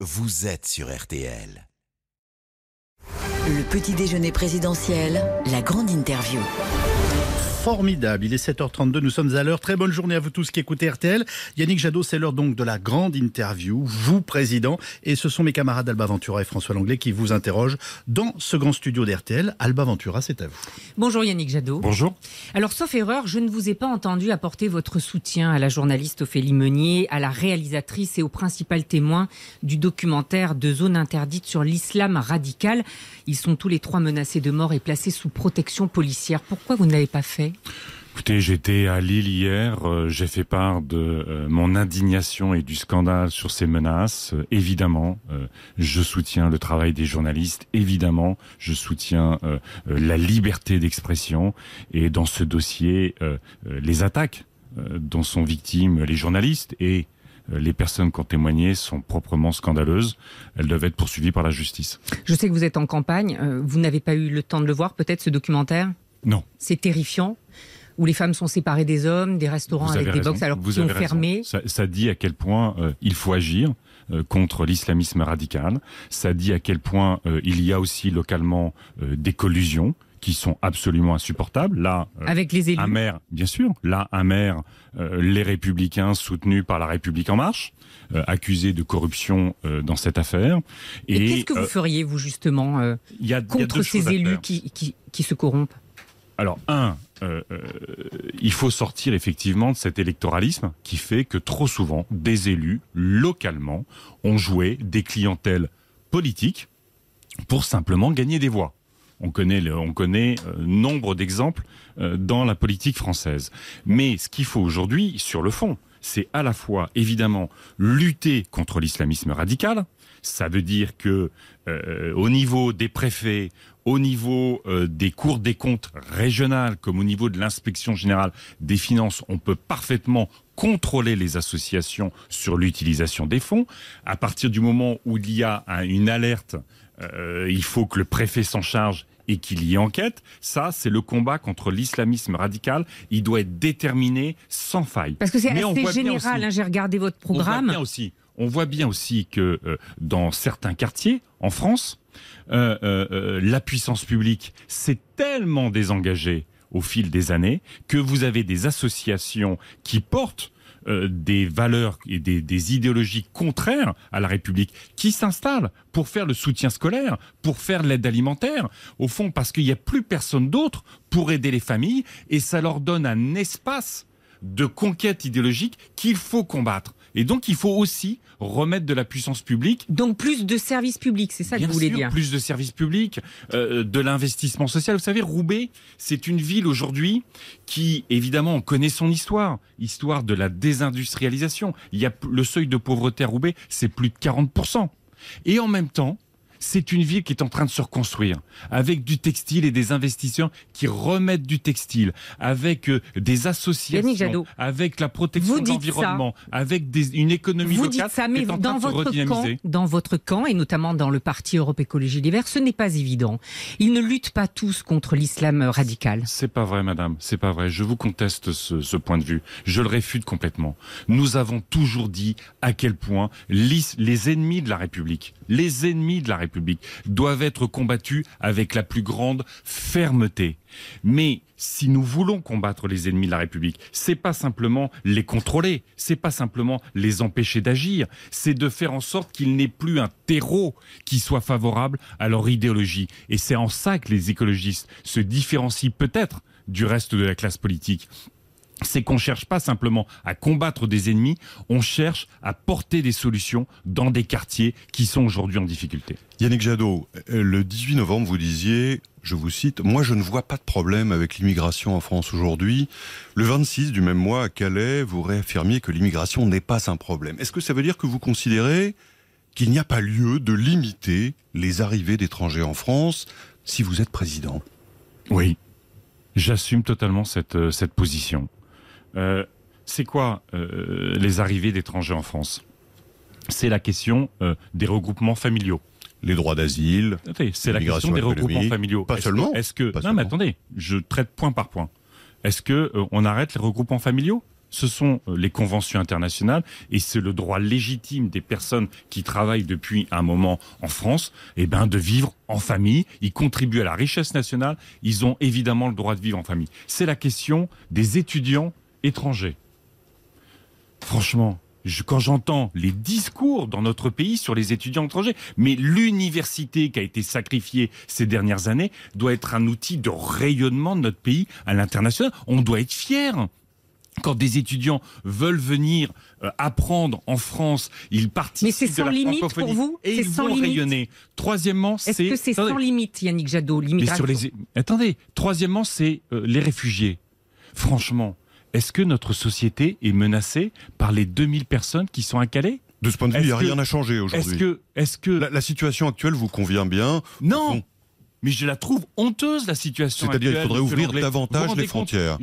vous êtes sur RTL. Le petit déjeuner présidentiel, la grande interview formidable. Il est 7h32, nous sommes à l'heure. Très bonne journée à vous tous qui écoutez RTL. Yannick Jadot, c'est l'heure donc de la grande interview, vous président, et ce sont mes camarades Alba Ventura et François Langlais qui vous interrogent dans ce grand studio d'RTL. Alba Ventura, c'est à vous. Bonjour Yannick Jadot. Bonjour. Alors sauf erreur, je ne vous ai pas entendu apporter votre soutien à la journaliste Ophélie Meunier, à la réalisatrice et au principal témoin du documentaire de zone interdite sur l'islam radical. Ils sont tous les trois menacés de mort et placés sous protection policière. Pourquoi vous ne l'avez pas fait? Écoutez, j'étais à Lille hier, euh, j'ai fait part de euh, mon indignation et du scandale sur ces menaces. Euh, évidemment, je soutiens le travail des journalistes, évidemment, je soutiens la liberté d'expression et dans ce dossier, les attaques dont sont victimes les journalistes et les personnes qui ont témoigné sont proprement scandaleuses. Elles doivent être poursuivies par la justice. Je sais que vous êtes en campagne. Vous n'avez pas eu le temps de le voir, peut-être, ce documentaire? Non. C'est terrifiant où les femmes sont séparées des hommes, des restaurants avec des box alors qu'ils ont fermé. Ça, ça, dit à quel point euh, il faut agir euh, contre l'islamisme radical. Ça dit à quel point euh, il y a aussi localement des collusions qui sont absolument insupportables. Là, avec les élus. Un maire, bien sûr. Là, un maire, les Républicains soutenus par la République en marche, accusés de corruption dans cette affaire. Et, qu'est-ce que vous feriez vous justement y a, contre ces élus qui, qui, qui se corrompent? Alors, un, euh, euh, il faut sortir effectivement de cet électoralisme qui fait que trop souvent, des élus, localement, ont joué des clientèles politiques pour simplement gagner des voix. On connaît, on connaît euh, nombre d'exemples dans la politique française. Mais ce qu'il faut aujourd'hui, sur le fond, c'est à la fois évidemment lutter contre l'islamisme radical. Ça veut dire que au niveau des préfets, au niveau euh, des cours des comptes régionales comme au niveau de l'inspection générale des finances, on peut parfaitement contrôler les associations sur l'utilisation des fonds. À partir du moment où il y a une alerte, euh, il faut que le préfet s'en charge et qu'il y ait enquête. Ça, c'est le combat contre l'islamisme radical. Il doit être déterminé sans faille. Parce que c'est assez général. Hein, j'ai regardé votre programme. On voit bien aussi, on voit bien aussi que euh, dans certains quartiers en France, euh, euh, euh, la puissance publique s'est tellement désengagée au fil des années que vous avez des associations qui portent des valeurs et des, idéologies contraires à la République qui s'installent pour faire le soutien scolaire, pour faire l'aide alimentaire, au fond parce qu'il n'y a plus personne d'autre pour aider les familles et ça leur donne un espace de conquête idéologique qu'il faut combattre. Et donc, il faut aussi remettre de la puissance publique. Donc, plus de services publics, c'est ça que vous voulez dire Plus de services publics, euh, de l'investissement social. Vous savez, Roubaix, c'est une ville aujourd'hui qui, évidemment, on connaît son histoire, histoire de la désindustrialisation. Il y a le seuil de pauvreté à Roubaix, c'est plus de 40%. Et en même temps, c'est une ville qui est en train de se reconstruire, avec du textile et des investisseurs qui remettent du textile, avec euh, des associations, avec la protection de l'environnement, avec une économie vous locale. Dites ça, mais dans votre camp, dans votre camp et notamment dans le parti Europe Écologie Les Verts, ce n'est pas évident. Ils ne luttent pas tous contre l'islam radical. C'est pas vrai, madame. C'est pas vrai. Je vous conteste ce, ce point de vue. Je le réfute complètement. Nous avons toujours dit à quel point les ennemis de la République, les ennemis de la République Doivent être combattus avec la plus grande fermeté. Mais si nous voulons combattre les ennemis de la République, c'est pas simplement les contrôler, c'est pas simplement les empêcher d'agir, c'est de faire en sorte qu'il n'ait plus un terreau qui soit favorable à leur idéologie. Et c'est en ça que les écologistes se différencient peut-être du reste de la classe politique c'est qu'on cherche pas simplement à combattre des ennemis, on cherche à porter des solutions dans des quartiers qui sont aujourd'hui en difficulté. Yannick Jadot, euh, le 18 novembre, vous disiez, je vous cite, Moi je ne vois pas de problème avec l'immigration en France aujourd'hui. Le 26 du même mois à Calais, vous réaffirmiez que l'immigration n'est pas un problème. Est-ce que ça veut dire que vous considérez qu'il n'y a pas lieu de limiter les arrivées d'étrangers en France si vous êtes président? Oui, j'assume totalement cette, euh, cette position. Euh, c'est quoi euh, les arrivées d'étrangers en France? C'est la question euh, des regroupements familiaux. Les droits d'asile. C'est la question des regroupements familiaux. Pas seulement. Est-ce que non, mais attendez, je traite point par point. Est-ce que on arrête les regroupements familiaux? Ce sont euh, les conventions internationales et c'est le droit légitime des personnes qui travaillent depuis un moment en France, eh ben, de vivre en famille. Ils contribuent à la richesse nationale. Ils ont évidemment le droit de vivre en famille. C'est la question des étudiants étrangers. Franchement, quand j'entends les discours dans notre pays sur les étudiants étrangers, mais l'université qui a été sacrifiée ces dernières années doit être un outil de rayonnement de notre pays à l'international. On doit être fiers quand des étudiants veulent venir euh, apprendre en France, ils participent Mais c'est sans de la limite pour vous? et ils vont limite? rayonner. Troisièmement, Est-ce c'est que c'est sans limite, Yannick Jadot? Mais l'immigration sur les... Attendez, troisièmement, c'est euh, les réfugiés. Franchement, est-ce que notre société est menacée par les 2000 personnes qui sont à Calais De ce point de vue, il n'y a que- rien à changer Est-ce aujourd'hui. que, est-ce que, La, la situation actuelle vous convient bien? Non, mais je la trouve honteuse la situation. C'est-à-dire, il actuelle, faudrait ouvrir davantage les frontières.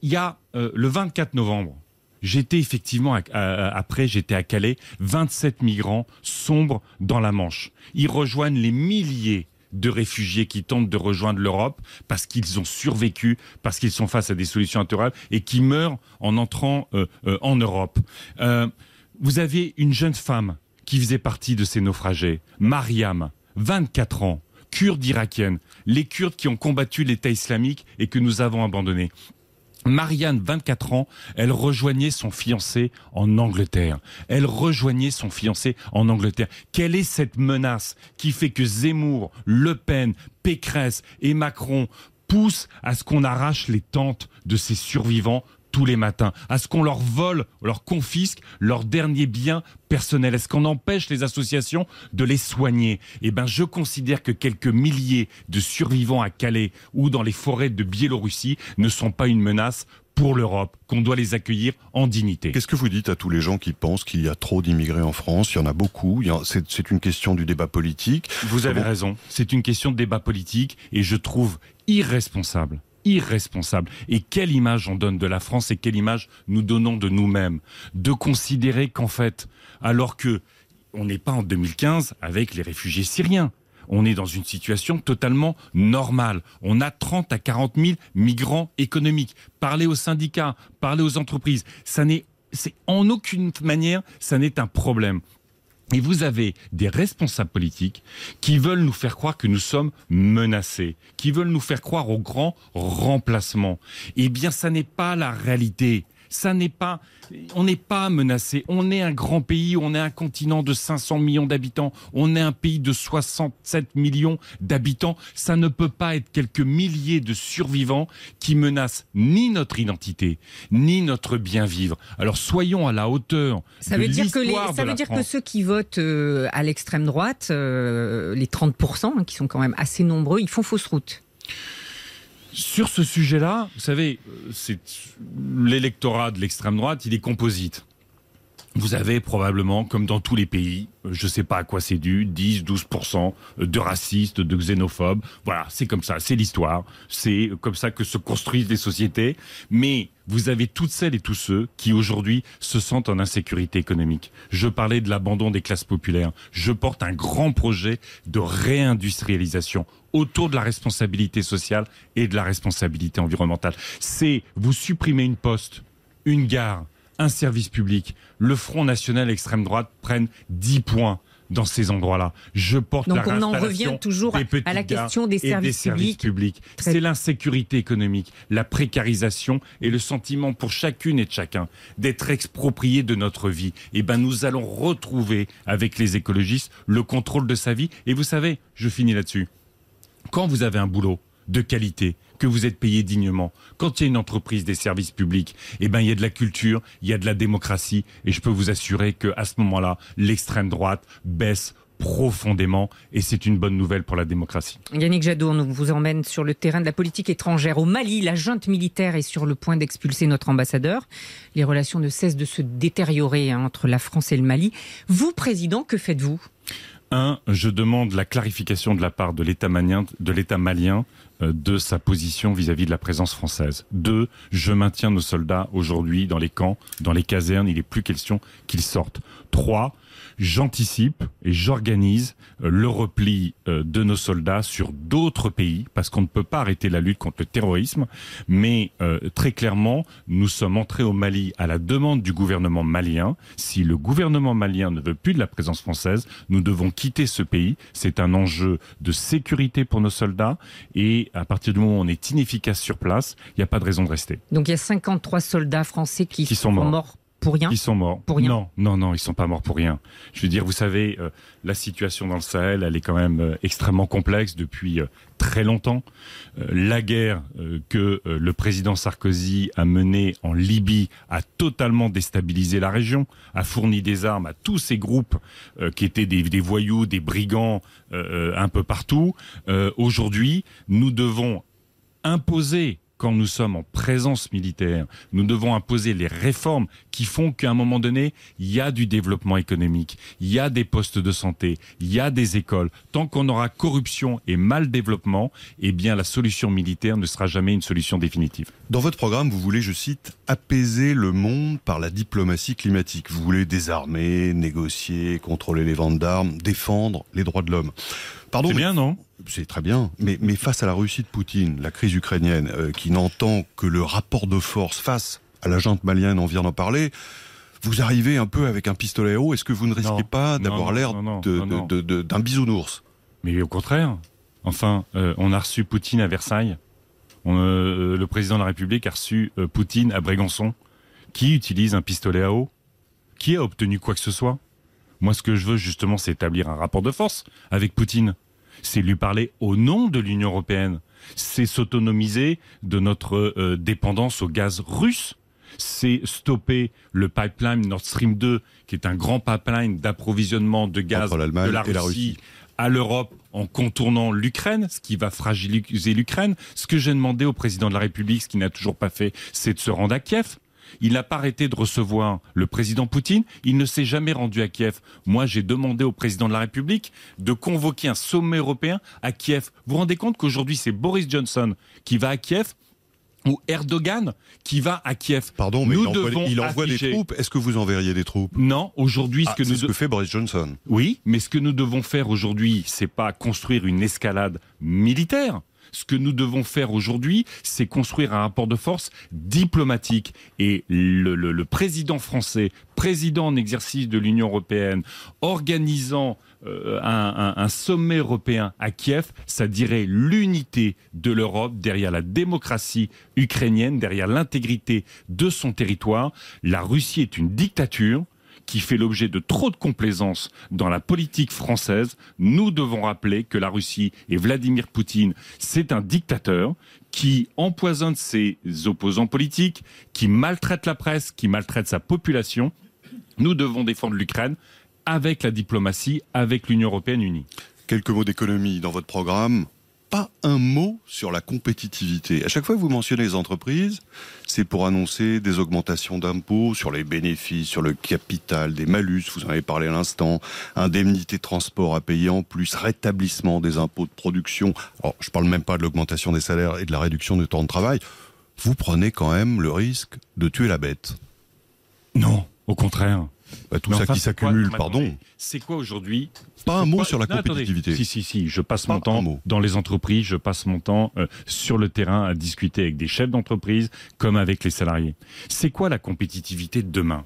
Il y a euh, le 24 novembre. J'étais effectivement à- à- après, j'étais à Calais. 27 migrants sombres dans la Manche. Ils rejoignent les milliers de réfugiés qui tentent de rejoindre l'Europe parce qu'ils ont survécu, parce qu'ils sont face à des solutions intolérables et qui meurent en entrant euh, euh, en Europe. Euh, vous avez une jeune femme qui faisait partie de ces naufragés, Mariam, 24 ans, kurde irakienne, les Kurdes qui ont combattu l'État islamique et que nous avons abandonné. Marianne, 24 ans, elle rejoignait son fiancé en Angleterre. Elle rejoignait son fiancé en Angleterre. Quelle est cette menace qui fait que Zemmour, Le Pen, Pécresse et Macron poussent à ce qu'on arrache les tentes de ces survivants tous les matins, à ce qu'on leur vole, leur confisque leurs derniers biens personnels, est-ce qu'on empêche les associations de les soigner? Eh ben, je considère que quelques milliers de survivants à Calais ou dans les forêts de Biélorussie ne sont pas une menace pour l'Europe, qu'on doit les accueillir en dignité. Qu'est-ce que vous dites à tous les gens qui pensent qu'il y a trop d'immigrés en France? Il y en a beaucoup. C'est une question du débat politique. Vous avez raison. C'est une question de débat politique et je trouve irresponsable. Irresponsable. Et quelle image on donne de la France et quelle image nous donnons de nous-mêmes? De considérer qu'en fait, alors que on n'est pas en 2015 avec les réfugiés syriens. On est dans une situation totalement normale. On a 30 à 40 000 migrants économiques. Parlez aux syndicats, parlez aux entreprises. Ça n'est, c'est en aucune manière, ça n'est un problème. Et vous avez des responsables politiques qui veulent nous faire croire que nous sommes menacés, qui veulent nous faire croire au grand remplacement. Eh bien, ça n'est pas la réalité. Ça n'est pas, on n'est pas menacé. On est un grand pays, on est un continent de 500 millions d'habitants, on est un pays de 67 millions d'habitants. Ça ne peut pas être quelques milliers de survivants qui menacent ni notre identité, ni notre bien vivre. Alors soyons à la hauteur. Ça de veut dire que les- ça veut dire que ceux qui votent euh, à l'extrême droite, euh, les 30%, hein, qui sont quand même assez nombreux, ils font fausse route. Sur ce sujet-là, vous savez, euh, c'est l'électorat de l'extrême droite, il est composite. Vous avez probablement, comme dans tous les pays, euh, je ne sais pas à quoi c'est dû, 10-12% de racistes, de xénophobes. Voilà, c'est comme ça, c'est l'histoire. C'est comme ça que se construisent les sociétés. Mais vous avez toutes celles et tous ceux qui aujourd'hui se sentent en insécurité économique. Je parlais de l'abandon des classes populaires. Je porte un grand projet de réindustrialisation autour de la responsabilité sociale et de la responsabilité environnementale. C'est vous supprimez une poste, une gare, un service public, le Front National extrême droite prennent 10 points dans ces endroits-là. Je porte Donc la on en revient toujours des à la question des services publics. publics. C'est l'insécurité économique, la précarisation et le sentiment pour chacune et de chacun d'être exproprié de notre vie. Et ben nous allons retrouver avec les écologistes le contrôle de sa vie. Et vous savez, je finis là-dessus quand vous avez un boulot de qualité, que vous êtes payé dignement, quand il y a une entreprise des services publics, eh ben il y a de la culture, il y a de la démocratie, et je peux vous assurer que à ce moment-là, l'extrême droite baisse profondément, et c'est une bonne nouvelle pour la démocratie. Yannick Jadot, on vous emmène sur le terrain de la politique étrangère. Au Mali, la junte militaire est sur le point d'expulser notre ambassadeur. Les relations ne cessent de se détériorer hein, entre la France et le Mali. Vous, président, que faites-vous? Un, je demande la clarification de la part de l'État malien, de l'État malien de sa position vis-à-vis de la présence française. Deux, je maintiens nos soldats aujourd'hui dans les camps, dans les casernes. Il n'est plus question qu'ils sortent. Trois, j'anticipe et j'organise euh, le repli euh, de nos soldats sur d'autres pays, parce qu'on ne peut pas arrêter la lutte contre le terrorisme, mais euh, très clairement, nous sommes entrés au Mali à la demande du gouvernement malien. Si le gouvernement malien ne veut plus de la présence française, nous devons quitter ce pays. C'est un enjeu de sécurité pour nos soldats, et à partir du moment où on est inefficace sur place, il n'y a pas de raison de rester. Donc il y a 53 soldats français qui, Qui sont morts. Pour rien. Ils sont morts. Pour rien. Non, non, non, ils sont pas morts pour rien. Je veux dire, vous savez, euh, la situation dans le Sahel, elle est quand même euh, extrêmement complexe depuis euh, très longtemps. Euh, la guerre euh, que euh, le président Sarkozy a menée en Libye a totalement déstabilisé la région, a fourni des armes à tous ces groupes euh, qui étaient des, des voyous, des brigands un peu partout. Euh, Aujourd'hui, nous devons imposer quand nous sommes en présence militaire, nous devons imposer les réformes qui font qu'à un moment donné, il y a du développement économique, il y a des postes de santé, il y a des écoles. Tant qu'on aura corruption et mal développement, eh bien la solution militaire ne sera jamais une solution définitive. Dans votre programme, vous voulez, je cite, apaiser le monde par la diplomatie climatique. Vous voulez désarmer, négocier, contrôler les ventes d'armes, défendre les droits de l'homme. Pardon, C'est bien, non? C'est très bien, mais, mais face à la Russie de Poutine, la crise ukrainienne, euh, qui n'entend que le rapport de force face à la junte malienne, on vient d'en parler, vous arrivez un peu avec un pistolet à eau. Est-ce que vous ne risquez Non. pas d'avoir l'air de- de- de- d'un bisounours? Mais au contraire. Enfin, euh, on a reçu Poutine à Versailles. On, euh, le président de la République a reçu Poutine à Brégançon. Qui utilise un pistolet à eau Qui a obtenu quoi que ce soit Moi, ce que je veux justement, c'est établir un rapport de force avec Poutine. C'est lui parler au nom de l'Union européenne. C'est s'autonomiser de notre euh, dépendance au gaz russe. C'est stopper le pipeline Nord Stream 2, qui est un grand pipeline d'approvisionnement de gaz de la et la Russie Russie. à l'Europe en contournant l'Ukraine, ce qui va fragiliser l'Ukraine. Ce que j'ai demandé au président de la République, ce qu'il n'a toujours pas fait, c'est de se rendre à Kiev. Il n'a pas arrêté de recevoir le président Poutine. Il ne s'est jamais rendu à Kiev. Moi, j'ai demandé au président de la République de convoquer un sommet européen à Kiev. Vous vous rendez compte qu'aujourd'hui, c'est Boris Johnson qui va à Kiev ou Erdogan qui va à Kiev? Pardon, mais Nous il envoie, devons il envoie des troupes. Est-ce que vous enverriez des troupes? Non, aujourd'hui, ce Ah, que C'est nous ce que fait Boris Johnson. oui, mais ce que nous devons faire aujourd'hui, c'est pas construire une escalade militaire. Ce que nous devons faire aujourd'hui, c'est construire un rapport de force diplomatique. Et le, président français, président en exercice de l'Union européenne, organisant euh, un sommet européen à Kiev, ça dirait l'unité de l'Europe derrière la démocratie ukrainienne, derrière l'intégrité de son territoire. La Russie est une dictature qui fait l'objet de trop de complaisance dans la politique française, nous devons rappeler que la Russie et Vladimir Poutine, c'est un dictateur qui empoisonne ses opposants politiques, qui maltraite la presse, qui maltraite sa population. Nous devons défendre l'Ukraine avec la diplomatie, avec l'Union européenne unie. Quelques mots d'économie dans votre programme. Pas un mot sur la compétitivité. À chaque fois que vous mentionnez les entreprises, c'est pour annoncer des augmentations d'impôts sur les bénéfices, sur le capital, des malus, vous en avez parlé à l'instant, indemnité de transport à payer en plus, rétablissement des impôts de production. Alors, je parle même pas de l'augmentation des salaires et de la réduction du temps de travail. Vous prenez quand même le risque de tuer la bête. Non, au contraire. Bah, tout Mais ça enfin, qui c'est quoi- s'accumule, pardon. C'est quoi aujourd'hui Pas un mot sur la Non, attendez. compétitivité. Si, si, si. Je passe Pas mon temps dans les entreprises, je passe mon temps euh, sur le terrain à discuter avec des chefs d'entreprise comme avec les salariés. C'est quoi la compétitivité de demain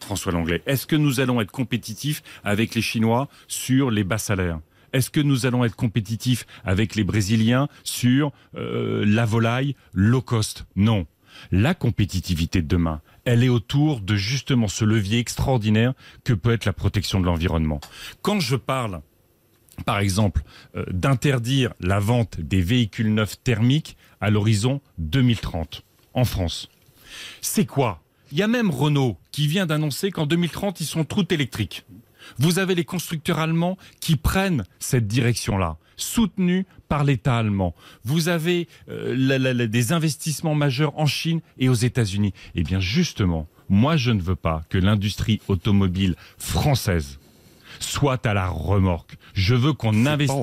François Langlais, est-ce que nous allons être compétitifs avec les Chinois sur les bas salaires? Est-ce que nous allons être compétitifs avec les Brésiliens sur euh, la volaille low cost? Non. La compétitivité de demain, elle est autour de justement ce levier extraordinaire que peut être la protection de l'environnement. Quand je parle par exemple, euh, d'interdire la vente des véhicules neufs thermiques à l'horizon 2030 en France. C'est quoi? Il y a même Renault qui vient d'annoncer qu'en 2030, ils sont tout électriques. Vous avez les constructeurs allemands qui prennent cette direction-là, soutenus par l'État allemand. Vous avez euh, la- la- la- des investissements majeurs en Chine et aux États-Unis. Eh bien, justement, moi, je ne veux pas que l'industrie automobile française soit à la remorque. Je veux qu'on investisse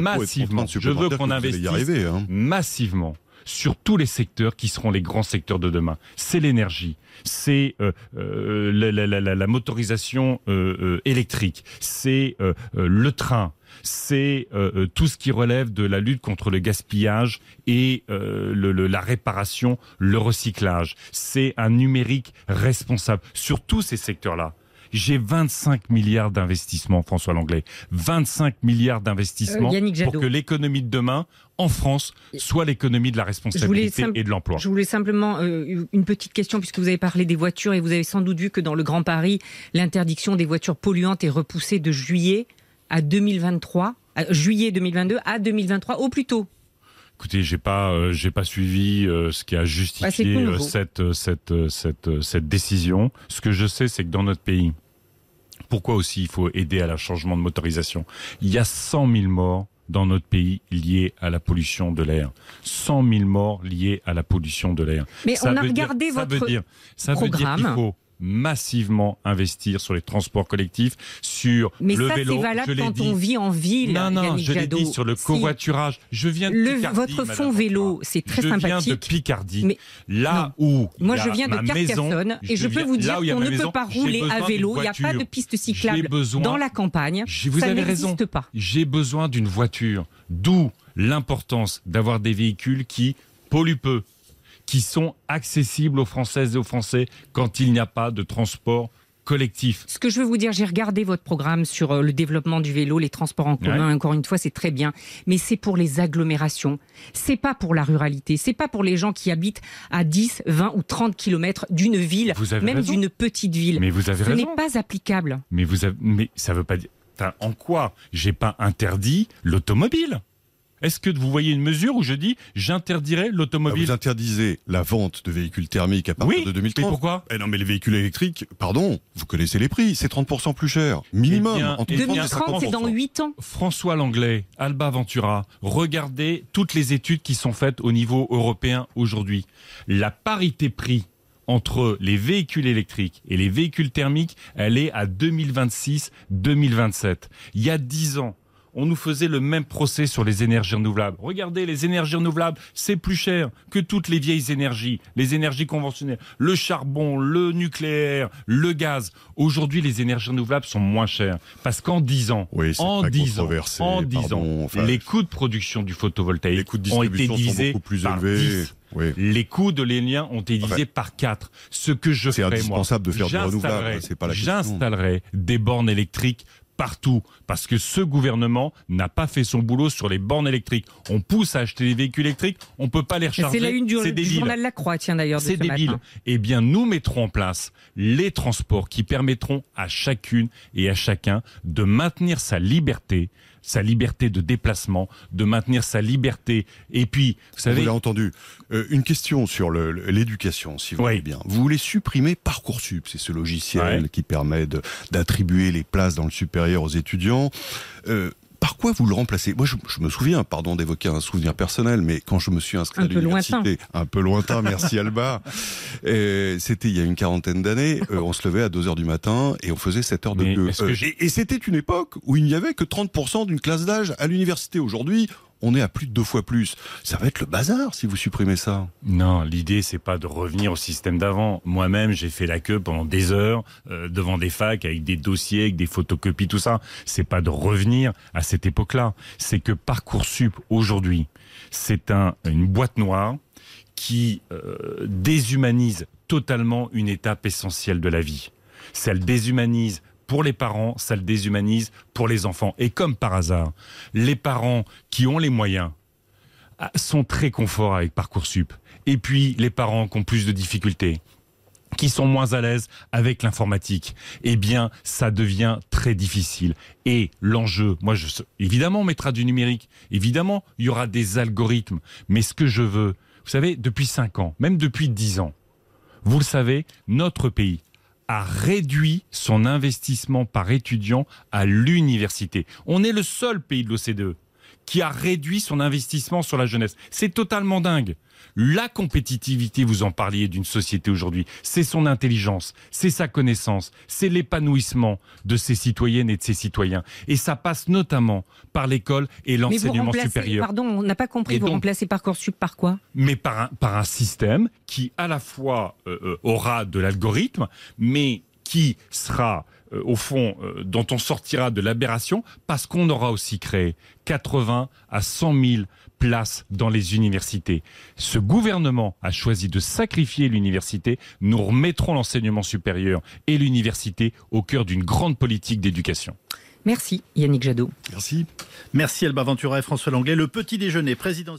massivement. Je veux qu'on investisse arriver, hein. massivement sur tous les secteurs qui seront les grands secteurs de demain. C'est l'énergie, c'est euh, euh, la, la- la- la- la motorisation euh, électrique, c'est le train, c'est euh, euh, tout ce qui relève de la lutte contre le gaspillage et euh, le- le- la réparation, le recyclage. C'est un numérique responsable sur tous ces secteurs-là. J'ai 25 milliards d'investissements, François Langlais. 25 milliards d'investissements Euh, pour que l'économie de demain, en France, soit l'économie de la responsabilité et de l'emploi. Je voulais simplement euh, une petite question puisque vous avez parlé des voitures et vous avez sans doute vu que dans le Grand Paris, l'interdiction des voitures polluantes est repoussée de juillet à 2023, à juillet 2022 à 2023 au plus tôt. Écoutez, j'ai pas, euh, j'ai pas suivi euh, ce qui a Bah, justifié tout euh, cette, cette, cette, cette décision. Ce que je sais, c'est que dans notre pays, pourquoi aussi il faut aider à la changement de motorisation? Il y a 100 000 morts dans notre pays liés à la pollution de l'air. 100 000 morts liés à la pollution de l'air. Mais Ça on a dire- regardé ça votre veut dire, ça veut dire qu'il programme. faut massivement investir sur les transports collectifs, sur Mais le ça, vélo. c'est je valable l'ai quand dit. on vit en ville. Non, non, Yannick je l'ai dit sur le Si. covoiturage. Je viens de Le- Picardie. votre Madame fonds vélo, c'est très je sympathique. viens de Picardie. Mais- là où. Moi, je viens de ma maison, Carcassonne et je peux vous dire qu'on ne maison, peut pas rouler à vélo. Il n'y a pas de piste cyclable besoin- dans la campagne. Vous ça avez n'existe raison. pas. J'ai besoin d'une voiture. D'où l'importance d'avoir des véhicules qui polluent peu, qui sont accessibles aux Françaises et aux Français quand il n'y a pas de transport collectif. Ce que je veux vous dire, j'ai regardé votre programme sur euh, le développement du vélo, les transports en commun. Ouais. Encore une fois, c'est très bien, mais c'est pour les agglomérations. C'est pas pour la ruralité. C'est pas pour les gens qui habitent à 10, 20 ou 30 kilomètres d'une ville, même d'une petite ville. Mais vous avez Ce n'est pas applicable. Mais vous avez, mais ça veut pas dire. Enfin, en quoi j'ai pas interdit l'automobile? Est-ce que vous voyez une mesure où je dis j'interdirais Ah, l'automobile Vous interdisez la vente de véhicules thermiques à partir Oui, de 2030. mais pourquoi Eh non, mais les véhicules électriques, pardon, vous connaissez les prix, c'est 30% plus cher. Minimum. Eh bien, entre eh 30 et bien, 2030, c'est dans 50%. 8 ans. François Langlais, Alba Ventura, regardez toutes les études qui sont faites au niveau européen aujourd'hui. La parité prix entre les véhicules électriques et les véhicules thermiques, elle est à 2026-2027. Il y a 10 ans, on nous faisait le même procès sur les énergies renouvelables. Regardez, les énergies renouvelables, c'est plus cher que toutes les vieilles énergies, les énergies conventionnelles, le charbon, le nucléaire, le gaz. Aujourd'hui, les énergies renouvelables sont moins chères parce qu'en 10 ans, Oui, en très 10 ans, en 10 pardon, ans, enfin, les coûts de production du photovoltaïque Les ont été sont divisés plus par élevés. 10. Oui. Les coûts de l'éolien ont été divisés Enfin, par 4. Ce que je c'est ferai, moi, de faire du renouvelable, pas la. J'installerai des bornes électriques partout parce que ce gouvernement n'a pas fait son boulot sur les bornes électriques. On pousse à acheter des véhicules électriques, on peut pas les recharger. C'est la une du, c'est du débile. journal La Croix, tiens d'ailleurs, de C'est ce débile. matin. Eh bien, nous mettrons en place les transports qui permettront à chacune et à chacun de maintenir sa liberté, sa liberté de déplacement, de maintenir sa liberté. Et puis, vous Vous savez, l'avez entendu. Euh, une question sur l'éducation, si vous Oui. voulez bien. Vous voulez supprimer Parcoursup, c'est ce logiciel Ouais. qui permet d'attribuer les places dans le supérieur aux étudiants. Euh, par quoi vous le remplacez? Moi, je, je me souviens, pardon d'évoquer un souvenir personnel, mais quand je me suis inscrit Un à peu l'université, lointain. un peu lointain, merci Alba, euh, c'était il y a une quarantaine d'années, euh, on se levait à 2 heures du matin et on faisait 7 heures de Mais queue. Euh, et c'était une époque où il n'y avait que 30% d'une classe d'âge à l'université. Aujourd'hui, on est à plus de deux fois plus. Ça va être le bazar si vous supprimez ça. Non, l'idée c'est pas de revenir au système d'avant. Moi-même, j'ai fait la queue pendant des heures euh, devant des facs avec des dossiers, avec des photocopies, tout ça. C'est pas de revenir à cette époque-là. C'est que parcoursup aujourd'hui, c'est un une boîte noire qui euh, déshumanise totalement une étape essentielle de la vie. Ça le déshumanise pour les parents, ça le déshumanise pour les enfants. Et comme par hasard, les parents qui ont les moyens ah, sont très confort avec Parcoursup. Et puis, les parents qui ont plus de difficultés, qui sont moins à l'aise avec l'informatique, eh bien, ça devient très difficile. Et l'enjeu, moi, je, évidemment, on mettra du numérique. Évidemment, il y aura des algorithmes. Mais ce que je veux, vous savez, depuis 5 ans, même depuis 10 ans, vous le savez, notre pays a réduit son investissement par étudiant à l'université. On est le seul pays de l'OCDE qui a réduit son investissement sur la jeunesse. C'est totalement dingue. La compétitivité, vous en parliez d'une société aujourd'hui, c'est son intelligence, c'est sa connaissance, c'est l'épanouissement de ses citoyennes et de ses citoyens. Et ça passe notamment par l'école et l'enseignement supérieur. Pardon, on n'a pas compris, Et vous donc- remplacez Parcoursup par quoi? Mais par un, par un système qui à la fois euh, euh, aura de l'algorithme, mais qui sera euh, au fond euh, dont on sortira de l'aberration parce qu'on aura aussi créé 80 à 100 000 places dans les universités. Ce gouvernement a choisi de sacrifier l'université. Nous remettrons l'enseignement supérieur et l'université au cœur d'une grande politique d'éducation. Merci Yannick Jadot. Merci. Merci Alba Ventura et François Langlais. Le petit déjeuner présidentiel.